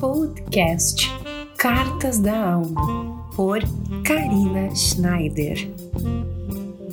podcast Cartas da Alma, por Karina Schneider.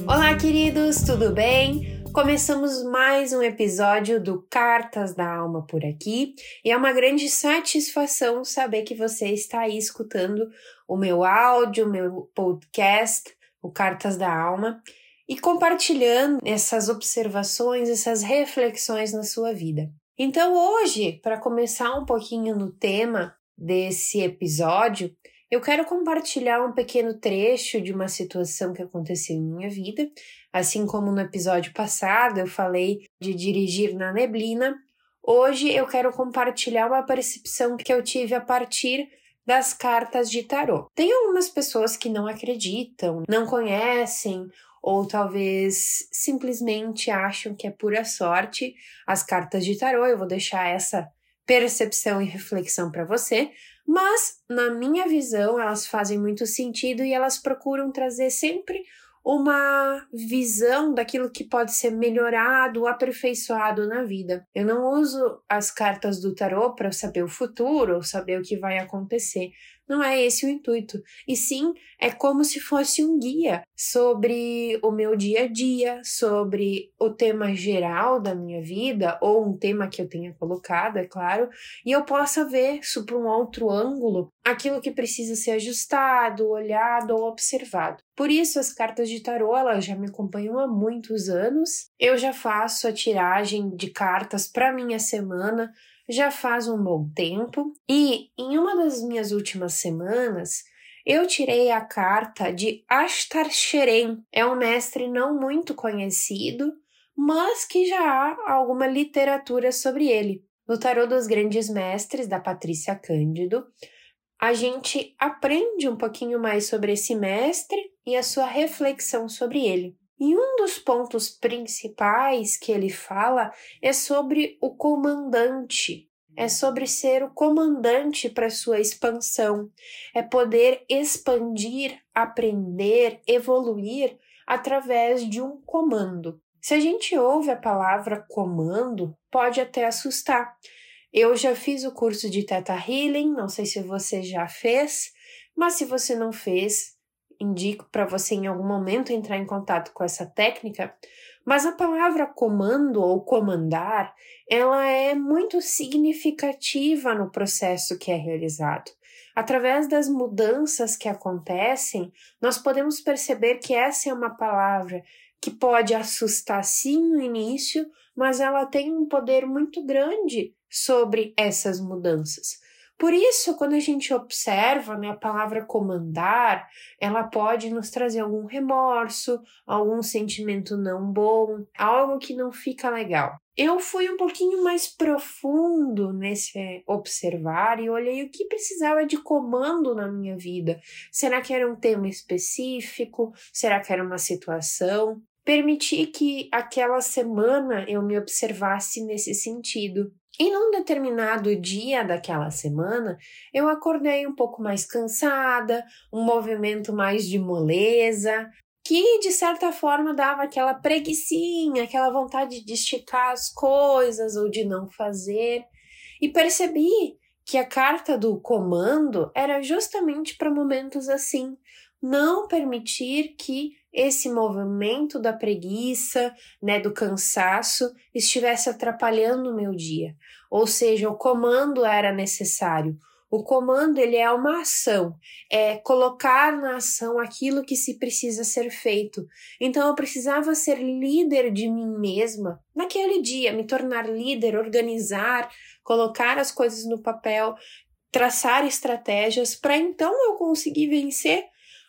Olá, queridos, tudo bem? Começamos mais um episódio do Cartas da Alma por aqui e é uma grande satisfação saber que você está aí escutando o meu áudio, o meu podcast, o Cartas da Alma e compartilhando essas observações, essas reflexões na sua vida. Então, hoje, para começar um pouquinho no tema desse episódio, eu quero compartilhar um pequeno trecho de uma situação que aconteceu em minha vida. Assim como no episódio passado eu falei de dirigir na neblina, hoje eu quero compartilhar uma percepção que eu tive a partir das cartas de tarô. Tem algumas pessoas que não acreditam, não conhecem ou talvez simplesmente acham que é pura sorte as cartas de tarô. Eu vou deixar essa percepção e reflexão para você, mas na minha visão elas fazem muito sentido e elas procuram trazer sempre uma visão daquilo que pode ser melhorado, aperfeiçoado na vida. Eu não uso as cartas do tarô para saber o futuro ou saber o que vai acontecer. Não é esse o intuito. E sim, é como se fosse um guia sobre o meu dia a dia, sobre o tema geral da minha vida, ou um tema que eu tenha colocado, é claro, e eu possa ver por um outro ângulo aquilo que precisa ser ajustado, olhado ou observado. Por isso, as cartas de tarô elas já me acompanham há muitos anos. Eu já faço a tiragem de cartas para minha semana já faz um bom tempo e em uma das minhas últimas semanas eu tirei a carta de Ashtar Sheren. É um mestre não muito conhecido, mas que já há alguma literatura sobre ele. No Tarô dos Grandes Mestres, da Patrícia Cândido, a gente aprende um pouquinho mais sobre esse mestre e a sua reflexão sobre ele. E um dos pontos principais que ele fala é sobre o comandante, é sobre ser o comandante para sua expansão, é poder expandir, aprender, evoluir através de um comando. Se a gente ouve a palavra comando, pode até assustar. Eu já fiz o curso de Theta Healing, não sei se você já fez, mas se você não fez, indico para você em algum momento entrar em contato com essa técnica, mas a palavra comando ou comandar, ela é muito significativa no processo que é realizado. Através das mudanças que acontecem, nós podemos perceber que essa é uma palavra que pode assustar sim no início, mas ela tem um poder muito grande sobre essas mudanças. Por isso, quando a gente observa né, a palavra comandar, ela pode nos trazer algum remorso, algum sentimento não bom, algo que não fica legal. Eu fui um pouquinho mais profundo nesse observar e olhei o que precisava de comando na minha vida. Será que era um tema específico? Será que era uma situação? Permiti que aquela semana eu me observasse nesse sentido. E num determinado dia daquela semana, eu acordei um pouco mais cansada, um movimento mais de moleza, que de certa forma dava aquela preguiçinha, aquela vontade de esticar as coisas ou de não fazer. E percebi que a carta do comando era justamente para momentos assim, não permitir que esse movimento da preguiça, né, do cansaço, estivesse atrapalhando o meu dia. Ou seja, o comando era necessário. O comando ele é uma ação, é colocar na ação aquilo que se precisa ser feito. Então eu precisava ser líder de mim mesma naquele dia, me tornar líder, organizar, colocar as coisas no papel, traçar estratégias para então eu conseguir vencer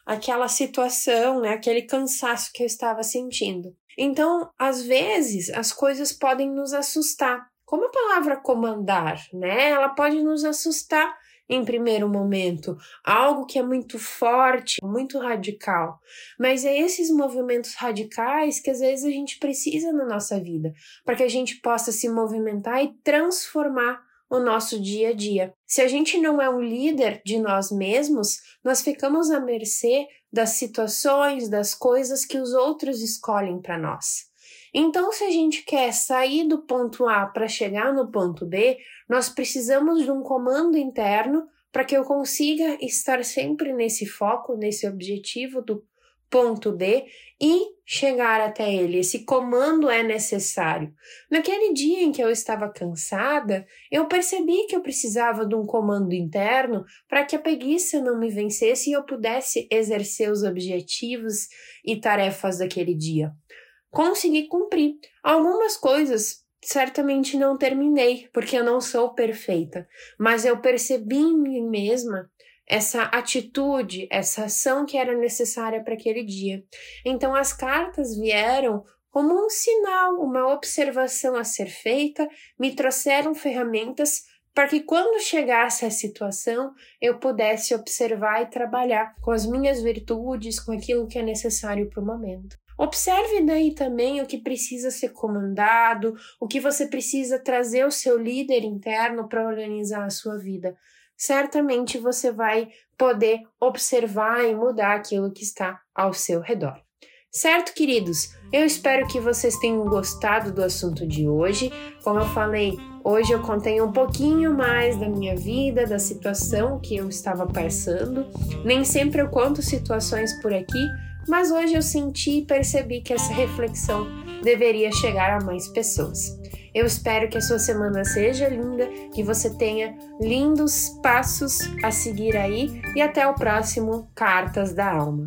aquela situação, né, aquele cansaço que eu estava sentindo. Então, às vezes, as coisas podem nos assustar. Como a palavra comandar, né? Ela pode nos assustar em primeiro momento, algo que é muito forte, muito radical. Mas é esses movimentos radicais que às vezes a gente precisa na nossa vida, para que a gente possa se movimentar e transformar o nosso dia a dia. Se a gente não é um líder de nós mesmos, nós ficamos à mercê das situações, das coisas que os outros escolhem para nós. Então, se a gente quer sair do ponto A para chegar no ponto B, nós precisamos de um comando interno para que eu consiga estar sempre nesse foco, nesse objetivo do ponto B e chegar até ele. Esse comando é necessário. Naquele dia em que eu estava cansada, eu percebi que eu precisava de um comando interno para que a preguiça não me vencesse e eu pudesse exercer os objetivos e tarefas daquele dia. Consegui cumprir. Algumas coisas certamente não terminei, porque eu não sou perfeita, mas eu percebi em mim mesma essa atitude, essa ação que era necessária para aquele dia. Então as cartas vieram como um sinal, uma observação a ser feita, me trouxeram ferramentas para que quando chegasse a situação eu pudesse observar e trabalhar com as minhas virtudes, com aquilo que é necessário para o momento. Observe daí também o que precisa ser comandado, o que você precisa trazer o seu líder interno para organizar a sua vida certamente você vai poder observar e mudar aquilo que está ao seu redor. Certo, queridos? Eu espero que vocês tenham gostado do assunto de hoje. Como eu falei, hoje eu contei um pouquinho mais da minha vida, da situação que eu estava passando. Nem sempre eu conto situações por aqui, mas hoje eu senti e percebi que essa reflexão deveria chegar a mais pessoas. Eu espero que a sua semana seja linda, que você tenha lindos passos a seguir aí e até o próximo Cartas da Alma.